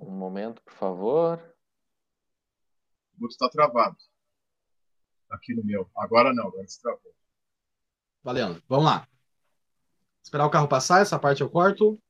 Um momento, por favor. O outro está travado. Aqui no meu. Agora não, agora se travou. Valendo. Vamos lá. Esperar o carro passar, essa parte eu corto.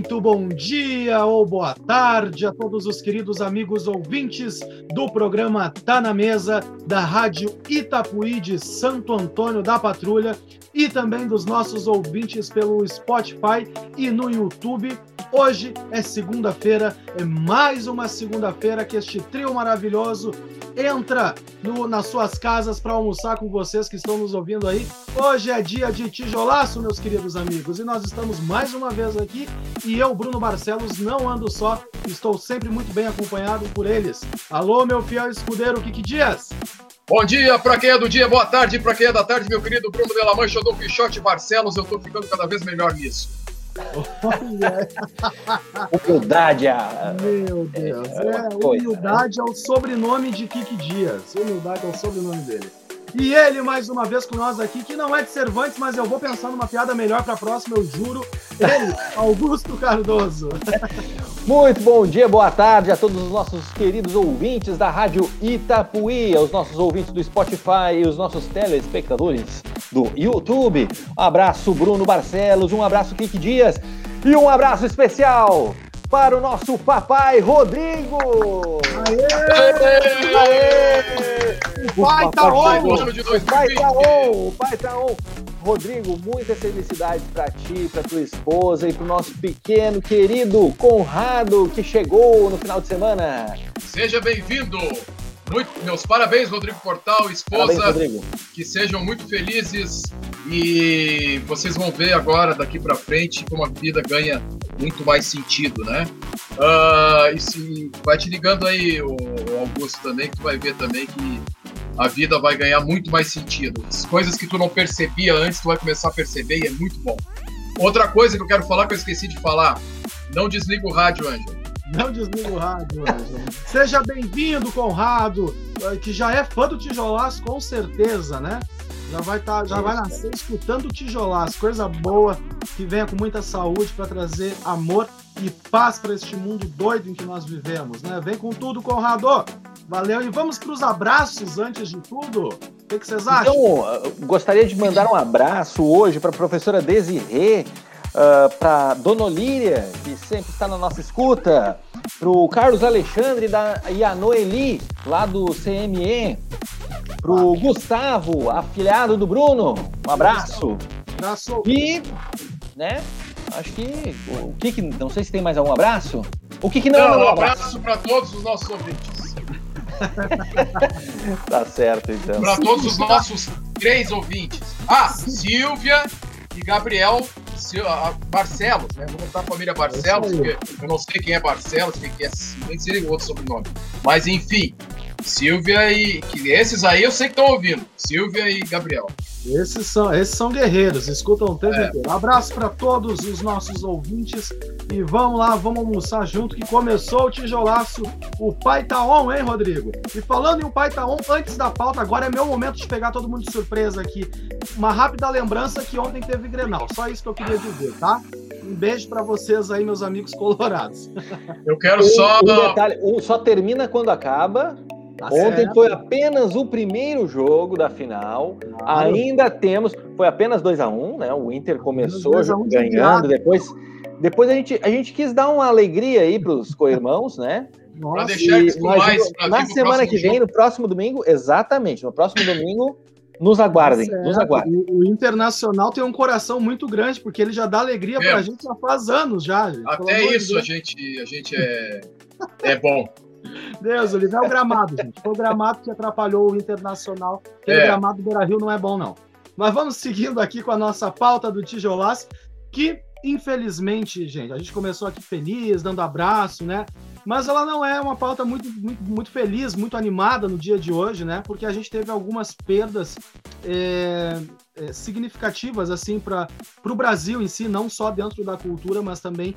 Muito bom dia ou boa tarde a todos os queridos amigos ouvintes do programa Tá na Mesa da Rádio Itapuí de Santo Antônio da Patrulha e também dos nossos ouvintes pelo Spotify e no YouTube. Hoje é segunda-feira, é mais uma segunda-feira que este trio maravilhoso entra no, nas suas casas para almoçar com vocês que estão nos ouvindo aí. Hoje é dia de tijolaço, meus queridos amigos, e nós estamos mais uma vez aqui. E eu, Bruno Barcelos, não ando só, estou sempre muito bem acompanhado por eles. Alô, meu fiel escudeiro Kiki Dias. Bom dia para quem é do dia, boa tarde para quem é da tarde, meu querido Bruno de la Mancha, Dom Quixote Barcelos. Eu estou ficando cada vez melhor nisso. Humildade. A... Meu Deus. É, é, humildade né? é o sobrenome de Kiki Dias. Humildade é o sobrenome dele. E ele, mais uma vez, com nós aqui, que não é de Cervantes, mas eu vou pensar numa piada melhor para a próxima, eu juro. Ele, Augusto Cardoso. Muito bom dia, boa tarde a todos os nossos queridos ouvintes da Rádio Itapuí, aos nossos ouvintes do Spotify e os nossos telespectadores do YouTube. Um abraço, Bruno Barcelos, um abraço, Kiki Dias e um abraço especial para o nosso papai Rodrigo! Aê! Aê! O pai tá on! O pai tá on! O pai tá on! Rodrigo, muitas felicidades para ti, para tua esposa e para o nosso pequeno querido Conrado que chegou no final de semana. Seja bem-vindo! Muito, meus parabéns, Rodrigo Portal, esposa. Parabéns, Rodrigo. Que sejam muito felizes e vocês vão ver agora, daqui para frente, como a vida ganha muito mais sentido, né? Uh, e se, vai te ligando aí, o, Augusto, também, que tu vai ver também que a vida vai ganhar muito mais sentido. As coisas que tu não percebia antes, tu vai começar a perceber e é muito bom. Outra coisa que eu quero falar, que eu esqueci de falar, não desliga o rádio, Ângelo. Não desliga o rádio, Seja bem-vindo, Conrado, eh, que já é fã do Tijolaço, com certeza, né? Já vai, tá, já vai nascer escutando o Tijolaço, coisa boa, que venha com muita saúde para trazer amor e paz para este mundo doido em que nós vivemos, né? Vem com tudo, Conrado! Valeu, e vamos para os abraços antes de tudo. O que, que vocês acham? Então, gostaria de mandar um abraço hoje para a professora Desirê, uh, para Dona Olíria, que sempre está na nossa escuta, para o Carlos Alexandre da, e a Noeli, lá do CME, para o Gustavo, afiliado do Bruno, um abraço. Abraço. E, né, acho que, o que, que não sei se tem mais algum abraço. O que, que não, não é um abraço para todos os nossos ouvintes. tá certo, então. Para todos os nossos três ouvintes. Ah, Silvia e Gabriel Barcelos, né? Vou botar a família Barcelos, porque eu não sei quem é Barcelos, quem é, nem sei outro sobrenome. Mas enfim, Silvia e. Que esses aí eu sei que estão ouvindo. Silvia e Gabriel. Esses são, esses são guerreiros, escutam o tempo é. inteiro. Abraço para todos os nossos ouvintes e vamos lá, vamos almoçar junto que começou o tijolaço. O pai tá on, hein, Rodrigo? E falando em o pai tá on, antes da pauta, agora é meu momento de pegar todo mundo de surpresa aqui. Uma rápida lembrança que ontem teve Grenal, só isso que eu queria dizer, tá? Um beijo para vocês aí, meus amigos colorados. Eu quero só. Um, um detalhe, um só termina quando acaba Tá Ontem foi apenas o primeiro jogo da final. Ainda temos. Foi apenas 2 a 1 um, né? O Inter começou um ganhando. Depois, depois a, gente, a gente quis dar uma alegria aí para os co-irmãos, né? Para deixar eles com mais. Na semana que vem, jogo. no próximo domingo, exatamente, no próximo domingo, nos aguardem, é, nos aguardem. O, o, Internacional tem um coração muito grande, porque ele já dá alegria é. para a gente já faz anos já. Gente. Até isso a gente, a gente é, é bom. Deus, ele é o gramado, gente. Foi o gramado que atrapalhou o Internacional. É. gramado do Beira-Rio não é bom, não. Mas vamos seguindo aqui com a nossa pauta do Tijolaço, que infelizmente, gente, a gente começou aqui feliz, dando abraço, né? Mas ela não é uma pauta muito, muito, muito feliz, muito animada no dia de hoje, né? Porque a gente teve algumas perdas é, é, significativas, assim, para o Brasil em si, não só dentro da cultura, mas também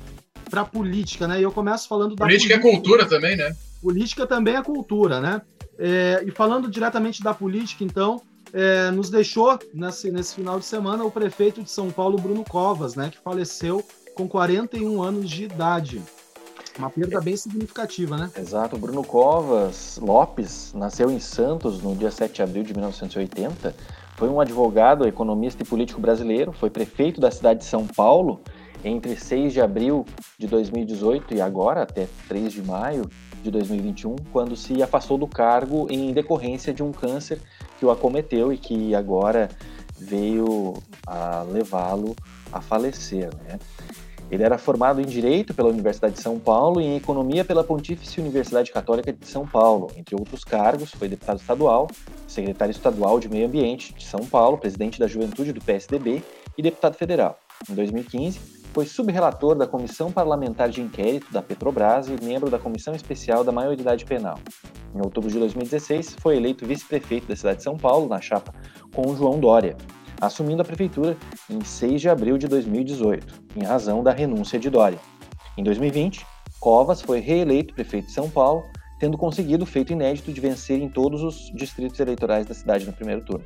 para a política, né? E eu começo falando da política. Política é cultura também, né? Política também é cultura, né? É, e falando diretamente da política, então, é, nos deixou nesse, nesse final de semana o prefeito de São Paulo, Bruno Covas, né? Que faleceu com 41 anos de idade. Uma perda bem significativa, né? Exato. Bruno Covas Lopes nasceu em Santos no dia 7 de abril de 1980. Foi um advogado, economista e político brasileiro. Foi prefeito da cidade de São Paulo entre 6 de abril de 2018 e agora, até 3 de maio de 2021, quando se afastou do cargo em decorrência de um câncer que o acometeu e que agora veio a levá-lo a falecer. Né? Ele era formado em Direito pela Universidade de São Paulo e em Economia pela Pontífice Universidade Católica de São Paulo. Entre outros cargos, foi deputado estadual, secretário estadual de Meio Ambiente de São Paulo, presidente da Juventude do PSDB e deputado federal. Em 2015, foi subrelator da Comissão Parlamentar de Inquérito da Petrobras e membro da Comissão Especial da Maioridade Penal. Em outubro de 2016, foi eleito vice-prefeito da cidade de São Paulo, na chapa com João Dória assumindo a prefeitura em 6 de abril de 2018, em razão da renúncia de Dória. Em 2020, Covas foi reeleito prefeito de São Paulo, tendo conseguido o feito inédito de vencer em todos os distritos eleitorais da cidade no primeiro turno.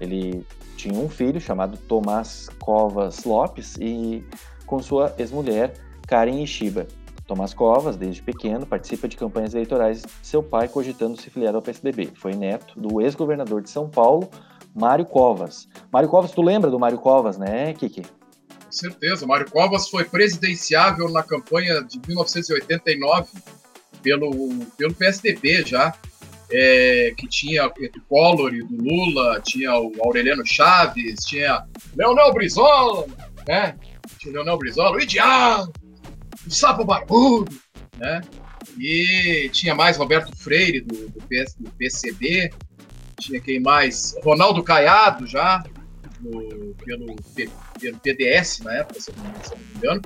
Ele tinha um filho chamado Tomás Covas Lopes e com sua ex-mulher Karen Ishiba. Tomás Covas, desde pequeno, participa de campanhas eleitorais de seu pai, cogitando se filiar ao PSDB. Foi neto do ex-governador de São Paulo, Mário Covas. Mário Covas, tu lembra do Mário Covas, né, Kiki? Com certeza. Mário Covas foi presidenciável na campanha de 1989 pelo, pelo PSDB já, é, que tinha o Collor do Lula, tinha o Aureliano Chaves, tinha Leonel Brizola, né? Tinha Leonel Brizola, o Ideal, o Sapo Barbudo, né? E tinha mais Roberto Freire do, do, PS, do PCB, tinha quem mais? Ronaldo Caiado já, no, pelo, pelo PDS na época, se eu não me engano,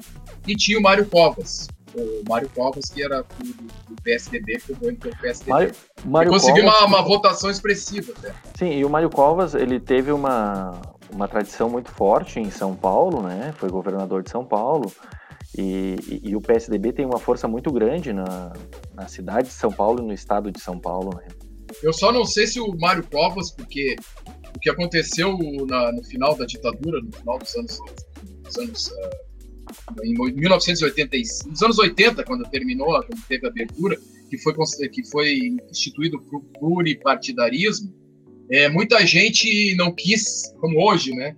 e tinha o Mário Covas. O Mário Covas, que era do, do PSDB, que foi pelo PSDB. Mário, Mário conseguiu Covas, uma, uma, votação expressiva até. Sim, e o Mário Covas, ele teve uma, uma tradição muito forte em São Paulo, né? Foi governador de São Paulo. E, e, e, o PSDB tem uma força muito grande na, na cidade de São Paulo e no estado de São Paulo. Né? Eu só não sei se o Mário Covas, porque o que aconteceu na, no final da ditadura, no final dos anos, dos anos uh, em 1985, nos anos 80, quando terminou, quando teve a abertura, que foi, que foi instituído o pluripartidarismo, é, muita gente não quis, como hoje, né?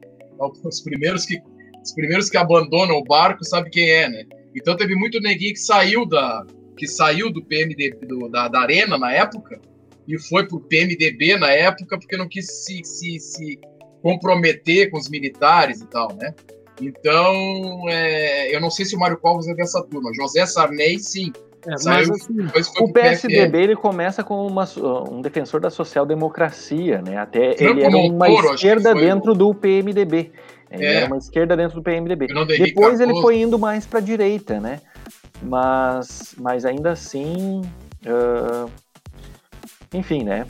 Os primeiros que os primeiros que abandonam o barco sabe quem é, né? Então teve muito neguinho que saiu da que saiu do PMD do, da, da arena na época e foi para o PMDB na época porque não quis se, se, se comprometer com os militares e tal, né? Então, é, eu não sei se o Mário Covas é dessa turma. José Sarney, sim. É, Saiu, assim, o PSDB ele começa como uma, um defensor da social-democracia, né? Até Franco ele era uma Montoro, esquerda dentro do PMDB. Ele é. era uma esquerda dentro do PMDB. Depois ele foi indo mais para a direita, né? Mas, mas ainda assim, uh, enfim, né?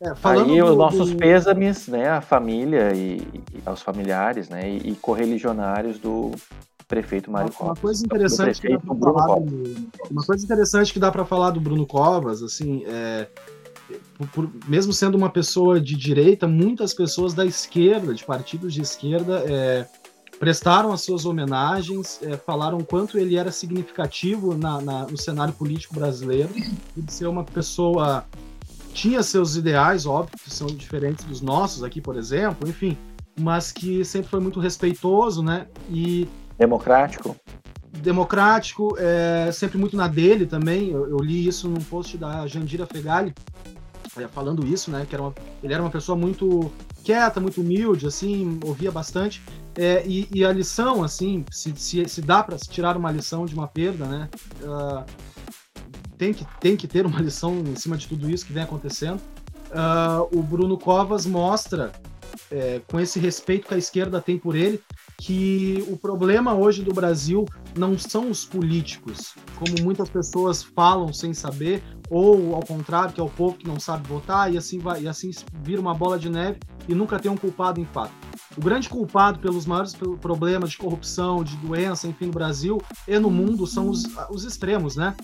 É, Aí do, os nossos do... pêsames, né, à família e, e, aos familiares, né, e, e correligionários do prefeito Mário uma, Covas. Uma coisa interessante que dá falar do, uma coisa interessante que dá para falar do Bruno Covas, assim, é, por, por, mesmo sendo uma pessoa de direita, muitas pessoas da esquerda, de partidos de esquerda, é, prestaram as suas homenagens, é, falaram quanto ele era significativo na, na, no cenário político brasileiro, de ser uma pessoa tinha seus ideais, óbvio, que são diferentes dos nossos aqui, por exemplo, enfim, mas que sempre foi muito respeitoso, né? E democrático. Democrático, é, sempre muito na dele também. Eu, eu, li isso num post da Jandira Fegali, é, falando isso, né? Que era uma, ele era uma pessoa muito quieta, muito humilde, assim, ouvia bastante. É, e, e, a lição, assim, se, se, se dá para tirar uma lição de uma perda, né? Uh, tem que, tem que ter uma lição em cima de tudo isso que vem acontecendo. Uh, o Bruno Covas mostra, é, com esse respeito que a esquerda tem por ele, que o problema hoje do Brasil não são os políticos, como muitas pessoas falam sem saber, ou ao contrário, que é o povo que não sabe votar, e assim vai, e assim vira uma bola de neve e nunca tem um culpado em fato. o grande culpado pelos maiores problemas de corrupção, de doença, enfim, no Brasil e no mundo são os, os extremos, né?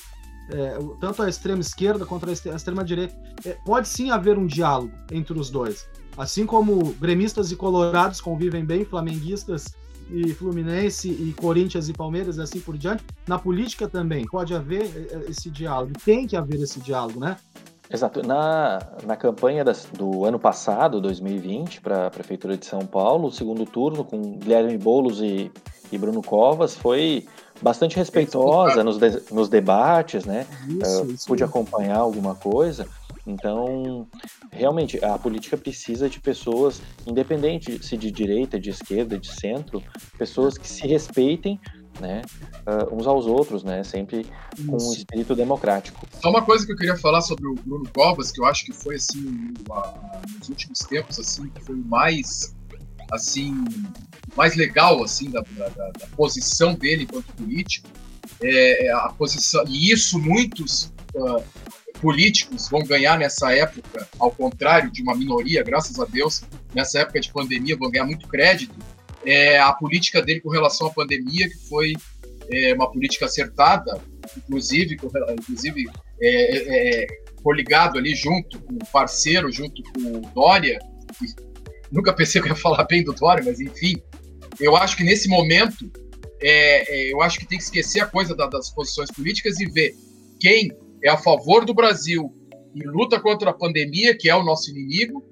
É, tanto a extrema esquerda quanto a extrema direita. É, pode sim haver um diálogo entre os dois. Assim como gremistas e colorados convivem bem, flamenguistas e Fluminense e Corinthians e Palmeiras e assim por diante, na política também pode haver é, é, esse diálogo. Tem que haver esse diálogo, né? Exato. Na, na campanha das, do ano passado, 2020, para a Prefeitura de São Paulo, o segundo turno com Guilherme Boulos e, e Bruno Covas foi bastante respeitosa nos, de, nos debates, né? Isso, uh, isso. Pude acompanhar alguma coisa. Então, realmente, a política precisa de pessoas, independente se de direita, de esquerda, de centro, pessoas que se respeitem né, uh, uns aos outros, né, sempre Isso. com um espírito democrático. Só uma coisa que eu queria falar sobre o Bruno Covas, que eu acho que foi assim, nos últimos tempos, assim, que foi o mais, assim, mais legal, assim, da, da, da posição dele enquanto político, é, é a posição e isso muitos uh, políticos vão ganhar nessa época, ao contrário de uma minoria, graças a Deus, nessa época de pandemia vão ganhar muito crédito é, a política dele com relação à pandemia, que foi é, uma política acertada, inclusive, inclusive é, é, é coligado ali junto com o parceiro, junto com o Dória. Nunca pensei que eu ia falar bem do Dória, mas enfim, eu acho que nesse momento, é, é, eu acho que tem que esquecer a coisa da, das posições políticas e ver quem é a favor do Brasil e luta contra a pandemia, que é o nosso inimigo,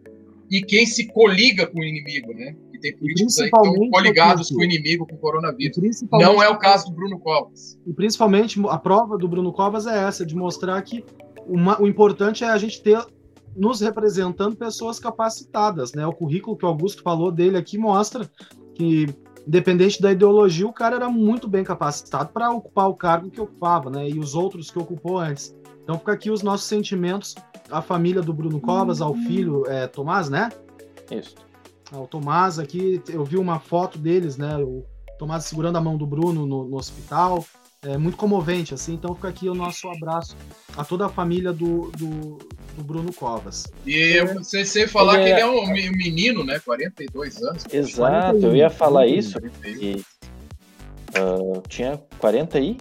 e quem se coliga com o inimigo, né? tem políticos aí que estão coligados com o inimigo, com o coronavírus. Não é o caso do Bruno Covas. E principalmente a prova do Bruno Covas é essa, de mostrar que uma, o importante é a gente ter nos representando pessoas capacitadas, né? O currículo que o Augusto falou dele aqui mostra que independente da ideologia, o cara era muito bem capacitado para ocupar o cargo que ocupava, né? E os outros que ocupou antes. Então fica aqui os nossos sentimentos à família do Bruno Covas, ao filho é, Tomás, né? Isso. O Tomás aqui, eu vi uma foto deles, né? O Tomás segurando a mão do Bruno no, no hospital. É muito comovente, assim. Então fica aqui o nosso abraço a toda a família do, do, do Bruno Covas. E é, você, você falar ele que é... ele é um menino, né? 42 anos. Exato, 41, eu ia falar 41, isso. E, uh, tinha 40 aí?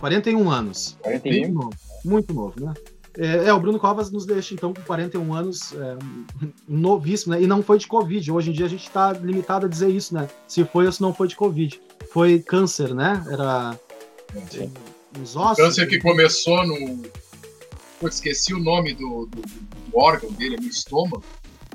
41 anos. 41? Muito novo, muito novo né? É, é, o Bruno Covas nos deixa, então, com 41 anos, é, novíssimo, né? E não foi de Covid. Hoje em dia a gente está limitado a dizer isso, né? Se foi ou se não foi de Covid. Foi câncer, né? Era. Sim. Nos ossos. Câncer que começou no. Pô, esqueci o nome do, do, do órgão dele, no estômago.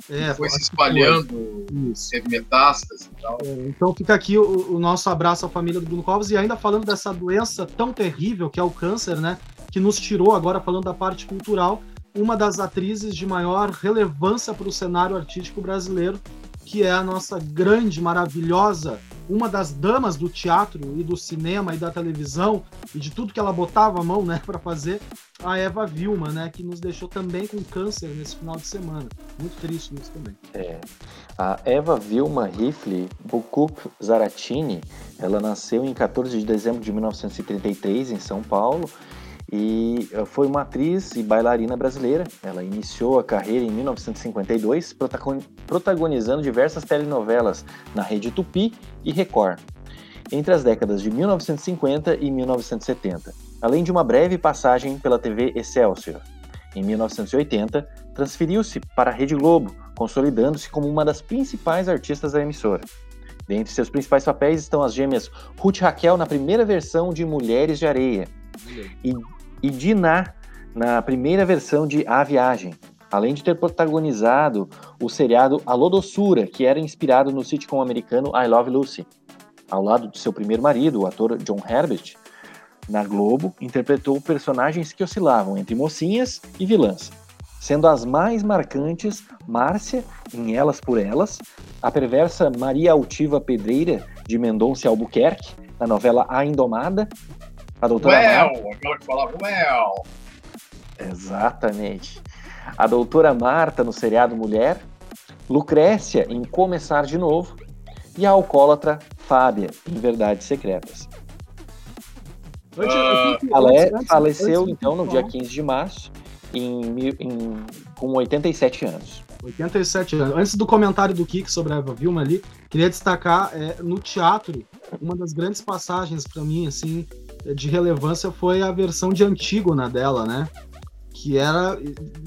É, foi se espalhando, teve metástase e tal. É, então fica aqui o, o, nosso abraço à família do Bruno Covas e ainda falando dessa doença tão terrível que é o câncer, né? que nos tirou, agora falando da parte cultural, uma das atrizes de maior relevância para o cenário artístico brasileiro, que é a nossa grande, maravilhosa, uma das damas do teatro e do cinema e da televisão e de tudo que ela botava a mão, né, para fazer, a Eva Vilma, né, que nos deixou também com câncer nesse final de semana. Muito triste isso também. É. A Eva Vilma Rifle Bukup Zaratini, ela nasceu em 14 de dezembro de 1933 em São Paulo e eh, foi uma atriz e bailarina brasileira. Ela iniciou a carreira em 1952, protagonizando diversas telenovelas na Rede Tupi e Record, entre as décadas de 1950 e 1970, além de uma breve passagem pela TV Excelsior. Em 1980, transferiu-se para a Rede Globo, consolidando-se como uma das principais artistas da emissora. Dentre seus principais papéis estão as gêmeas Ruth Raquel na primeira versão de Mulheres de Areia e e Dinah na primeira versão de A Viagem, além de ter protagonizado o seriado Alô Doçura, que era inspirado no sitcom americano I Love Lucy. Ao lado de seu primeiro marido, o ator John Herbert, na Globo, interpretou personagens que oscilavam entre mocinhas e vilãs, sendo as mais marcantes Márcia, em Elas por Elas, a perversa Maria Altiva Pedreira, de Mendonça Albuquerque, na novela A Indomada, a doutora well, Marta. aquela que falava well. Exatamente. A doutora Marta no seriado Mulher, Lucrécia em Começar de Novo e a alcoólatra Fábia em Verdades Secretas. Uh, faleceu então no dia 15 de março em, em, com 87 anos. 87 anos. Antes do comentário do Kik sobre a Eva Vilma ali, queria destacar é, no teatro, uma das grandes passagens para mim, assim, de relevância foi a versão de Antígona dela, né? Que era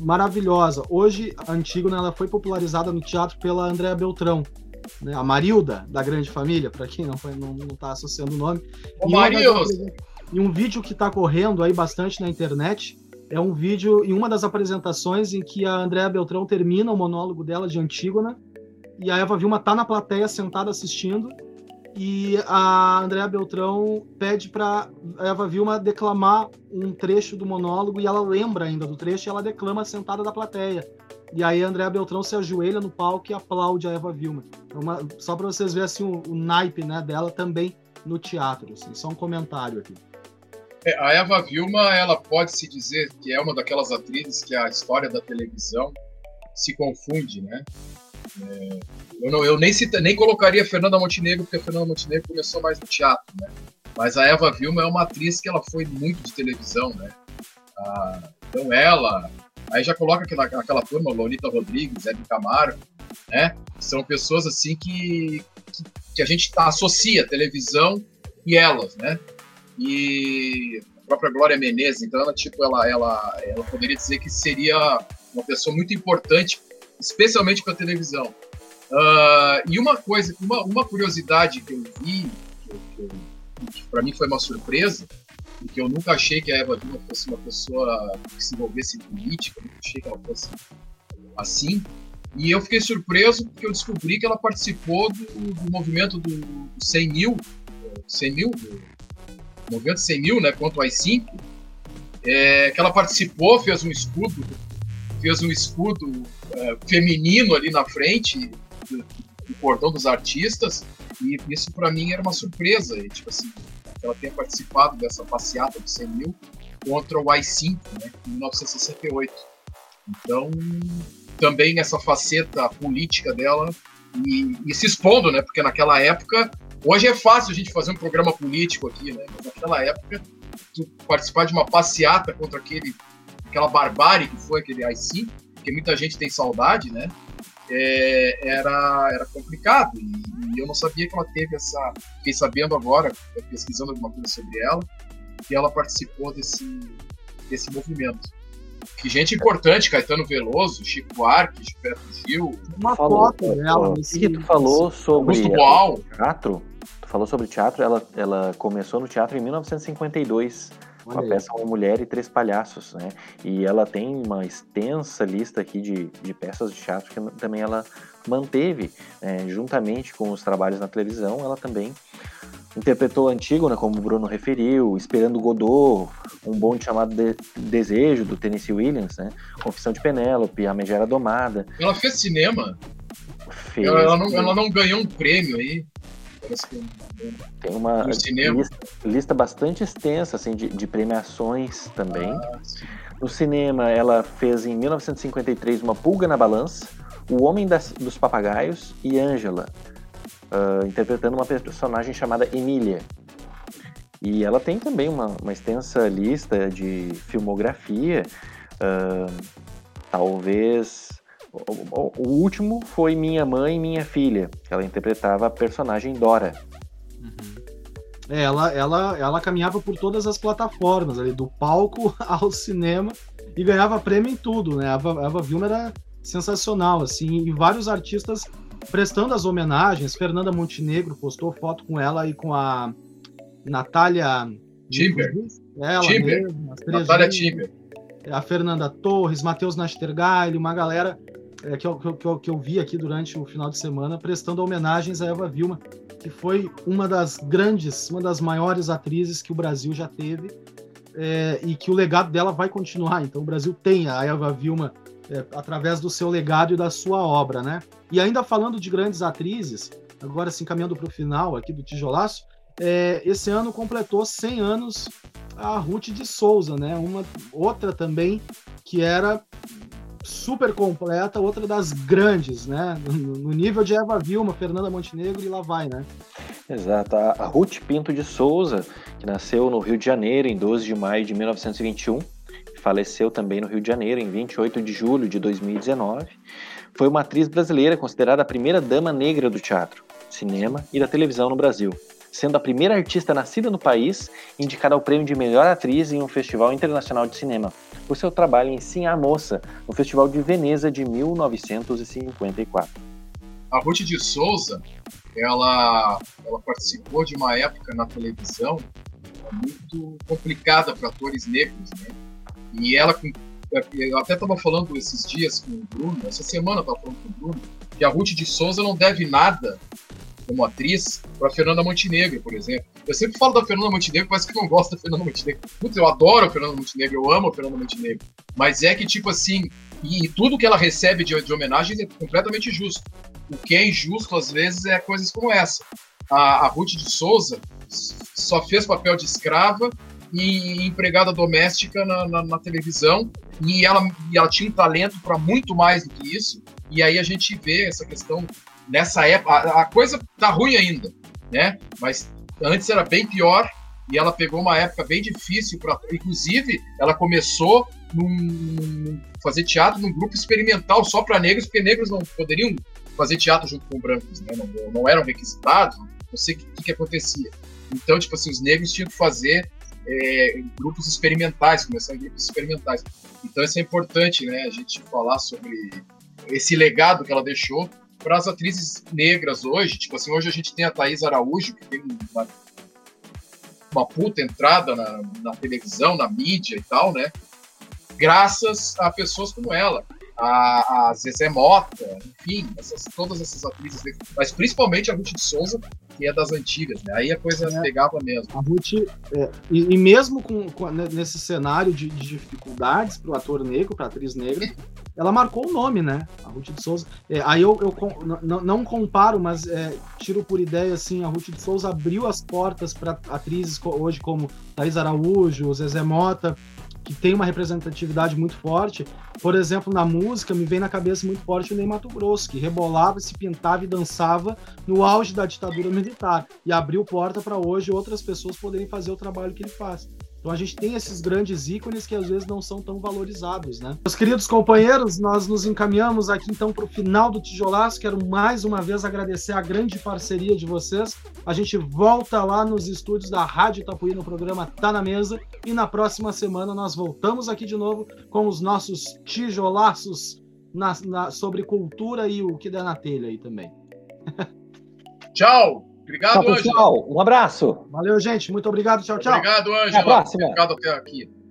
maravilhosa. Hoje, a Antígona ela foi popularizada no teatro pela Andréa Beltrão, né? a Marilda, da Grande Família, para quem não, foi, não, não tá associando o nome. Ô, Marilda! E um vídeo que está correndo aí bastante na internet é um vídeo em uma das apresentações em que a Andréa Beltrão termina o monólogo dela de Antígona e a Eva Vilma tá na plateia sentada assistindo e a Andréa Beltrão pede para Eva Vilma declamar um trecho do monólogo e ela lembra ainda do trecho e ela declama sentada da plateia. E aí a Andréa Beltrão se ajoelha no palco e aplaude a Eva Vilma. É uma, só para vocês verem assim, o, o, naipe né, dela também no teatro. Assim, só um comentário aqui. É, a Eva Vilma, ela pode se dizer que é uma daquelas atrizes que a história da televisão se confunde, né? Eu, não, eu nem, cita, nem colocaria Fernanda Montenegro, porque a Fernanda Montenegro começou mais no teatro, né? Mas a Eva Vilma é uma atriz que ela foi muito de televisão, né? Ah, então ela, aí já coloca aquela, aquela turma, Lolita Rodrigues, Hebe Camargo, né? São pessoas assim que, que, que a gente tá, associa televisão e elas, né? e a própria Glória Menezes, então ela tipo ela ela ela poderia dizer que seria uma pessoa muito importante, especialmente para a televisão. Uh, e uma coisa, uma, uma curiosidade que eu vi, que, que, que para mim foi uma surpresa, e que eu nunca achei que a Eva Vilma fosse uma pessoa que se envolvesse em política, nunca achei que ela fosse assim. E eu fiquei surpreso porque eu descobri que ela participou do, do movimento do, do 100 mil, 100 mil, movimento 100 mil, né, contra o AI-5, é, que ela participou, fez um escudo, fez um escudo é, feminino ali na frente do, cordão dos artistas, e isso para mim era uma surpresa, e, tipo assim, ela tenha participado dessa passeata do 100 mil contra o AI-5, né, em 1968. Então, também essa faceta política dela e, e, se expondo, né? Porque naquela época Hoje é fácil a gente fazer um programa político aqui, né? Mas naquela época, participar de uma passeata contra aquele, aquela barbárie que foi aquele AI-5, que muita gente tem saudade, né? É, era, era complicado. E, e, eu não sabia que ela teve essa. Fiquei sabendo agora, pesquisando alguma coisa sobre ela, que ela participou desse, desse movimento. Que gente importante, Caetano Veloso, Chico Buarque, Gilberto Gil. Uma foto dela. O que tu falou sobre o teatro? falou sobre teatro, ela, ela começou no teatro em 1952, com a peça Uma Mulher e Três Palhaços, né? E ela tem uma extensa lista aqui de, de peças de teatro que também ela manteve, né? juntamente com os trabalhos na televisão, ela também interpretou Antígona, como o Bruno referiu, Esperando Godot, um bonde chamado de Desejo, do Tennessee Williams, né? Confissão de Penélope, A Megera Domada. Ela fez cinema? Fez. Ela, ela, não, ela não ganhou um prêmio aí? Tem uma lista, lista, bastante extensa assim, de, de premiações também. Ah, no cinema, ela fez em 1953 Uma Pulga na Balança, O Homem das, dos Papagaios e Angela, uh, interpretando uma personagem chamada Emília. E ela tem também uma, uma extensa lista de filmografia, uh, talvez o, o, último foi Minha Mãe e Minha Filha. Ela interpretava a personagem Dora. Uhum. É, ela, ela, ela caminhava por todas as plataformas, ali, do palco ao cinema, e ganhava prêmio em tudo, né? A Eva, Eva Vilma era sensacional, assim, e vários artistas prestando as homenagens. Fernanda Montenegro postou foto com ela e com a Natália Timber. Ela Timber. Mesma, Natália Timber. A Fernanda Torres, Matheus Nastergaile, uma galera é, que, eu, que, eu, que eu vi aqui durante o final de semana, prestando homenagens a Eva Vilma, que foi uma das grandes, uma das maiores atrizes que o Brasil já teve é, e que o legado dela vai continuar. Então, o Brasil tem a Eva Vilma é, através do seu legado e da sua obra, né? E ainda falando de grandes atrizes, agora se encaminhando para o final aqui do Tijolaço, é, esse ano completou 100 anos a Ruth de Souza, né? Uma outra também que era super completa, outra das grandes, né? No nível de Eva Vilma, Fernanda Montenegro e lá vai, né? Exato. A Ruth Pinto de Souza, que nasceu no Rio de Janeiro em 12 de maio de 1921, faleceu também no Rio de Janeiro em 28 de julho de 2019, Foi uma atriz brasileira considerada a primeira dama negra do teatro, cinema e da televisão no Brasil, sendo a primeira artista nascida no país indicada ao prêmio de melhor atriz em um festival internacional de cinema, por seu trabalho em Sim a Moça, no Festival de Veneza de 1954. A Ruth de Souza, ela, ela participou de uma época na televisão muito complicada para atores negros, né? E ela, eu até estava falando esses dias com o Bruno, essa semana estava falando com o Bruno, que a Ruth de Souza não deve nada como atriz para Fernanda Montenegro, por exemplo. Eu sempre falo da Fernanda Montenegro, parece que não gosto da Fernanda Montenegro. Putz, eu adoro a Fernanda Montenegro, eu amo a Fernanda Montenegro. Mas é que, tipo assim, e, e tudo que ela recebe de, de homenagem é completamente justo. O que é injusto, às vezes, é coisas como essa. A, a Ruth de Souza só fez papel de escrava e empregada doméstica na, na, na televisão e ela, e ela tinha um talento para muito mais do que isso. E aí a gente vê essa questão nessa época. A, a coisa tá ruim ainda, né? Mas antes era bem pior e ela pegou uma época bem difícil para, inclusive, ela começou num, fazer teatro num grupo experimental só para negros, porque negros não poderiam fazer teatro junto com brancos, né? Não, não eram requisitados, não sei o que, que acontecia. Então, tipo assim, os negros tinham que fazer é, grupos experimentais, começar em grupos experimentais. Então, isso é importante, né? A gente falar sobre esse legado que ela deixou para as atrizes negras hoje. Tipo assim, hoje a gente tem a Thaís Araújo, que tem uma, uma puta entrada na, na televisão, na mídia e tal, né? Graças a pessoas como ela a, a Zezé Mota, enfim, essas, todas essas atrizes, mas principalmente a Ruth de Souza, que é das antigas, né? Aí a coisa é, pegava mesmo. A Ruth, é, e, e, mesmo com, com, nesse cenário de, de dificuldades para o ator negro, para a atriz negra, ela marcou o nome, né? A Ruth de Souza. É, aí eu, eu não, comparo, mas é, tiro por ideia assim, a Ruth de Souza abriu as portas para atrizes hoje como Thais Araújo, Zezé Mota, que tem uma representatividade muito forte. Por exemplo, na música, me vem na cabeça muito forte o Ney Mato Grosso, que rebolava, se pintava e dançava no auge da ditadura militar e abriu porta para hoje outras pessoas poderem fazer o trabalho que ele faz. Então a gente tem esses grandes ícones que às vezes não são tão valorizados, né? Meus queridos companheiros, nós nos encaminhamos aqui então para o final do Tijolaço. Quero mais uma vez agradecer a grande parceria de vocês. A gente volta lá nos estúdios da Rádio Itapuí no programa Tá na Mesa e na próxima semana nós voltamos aqui de novo com os nossos tijolaços na, na, sobre cultura e o que der na telha aí também. Tchau! Obrigado, tchau, pessoal. Um abraço. Valeu, gente. Muito obrigado. Tchau, tchau. Obrigado, Ângelo. Até a próxima. Obrigado até aqui.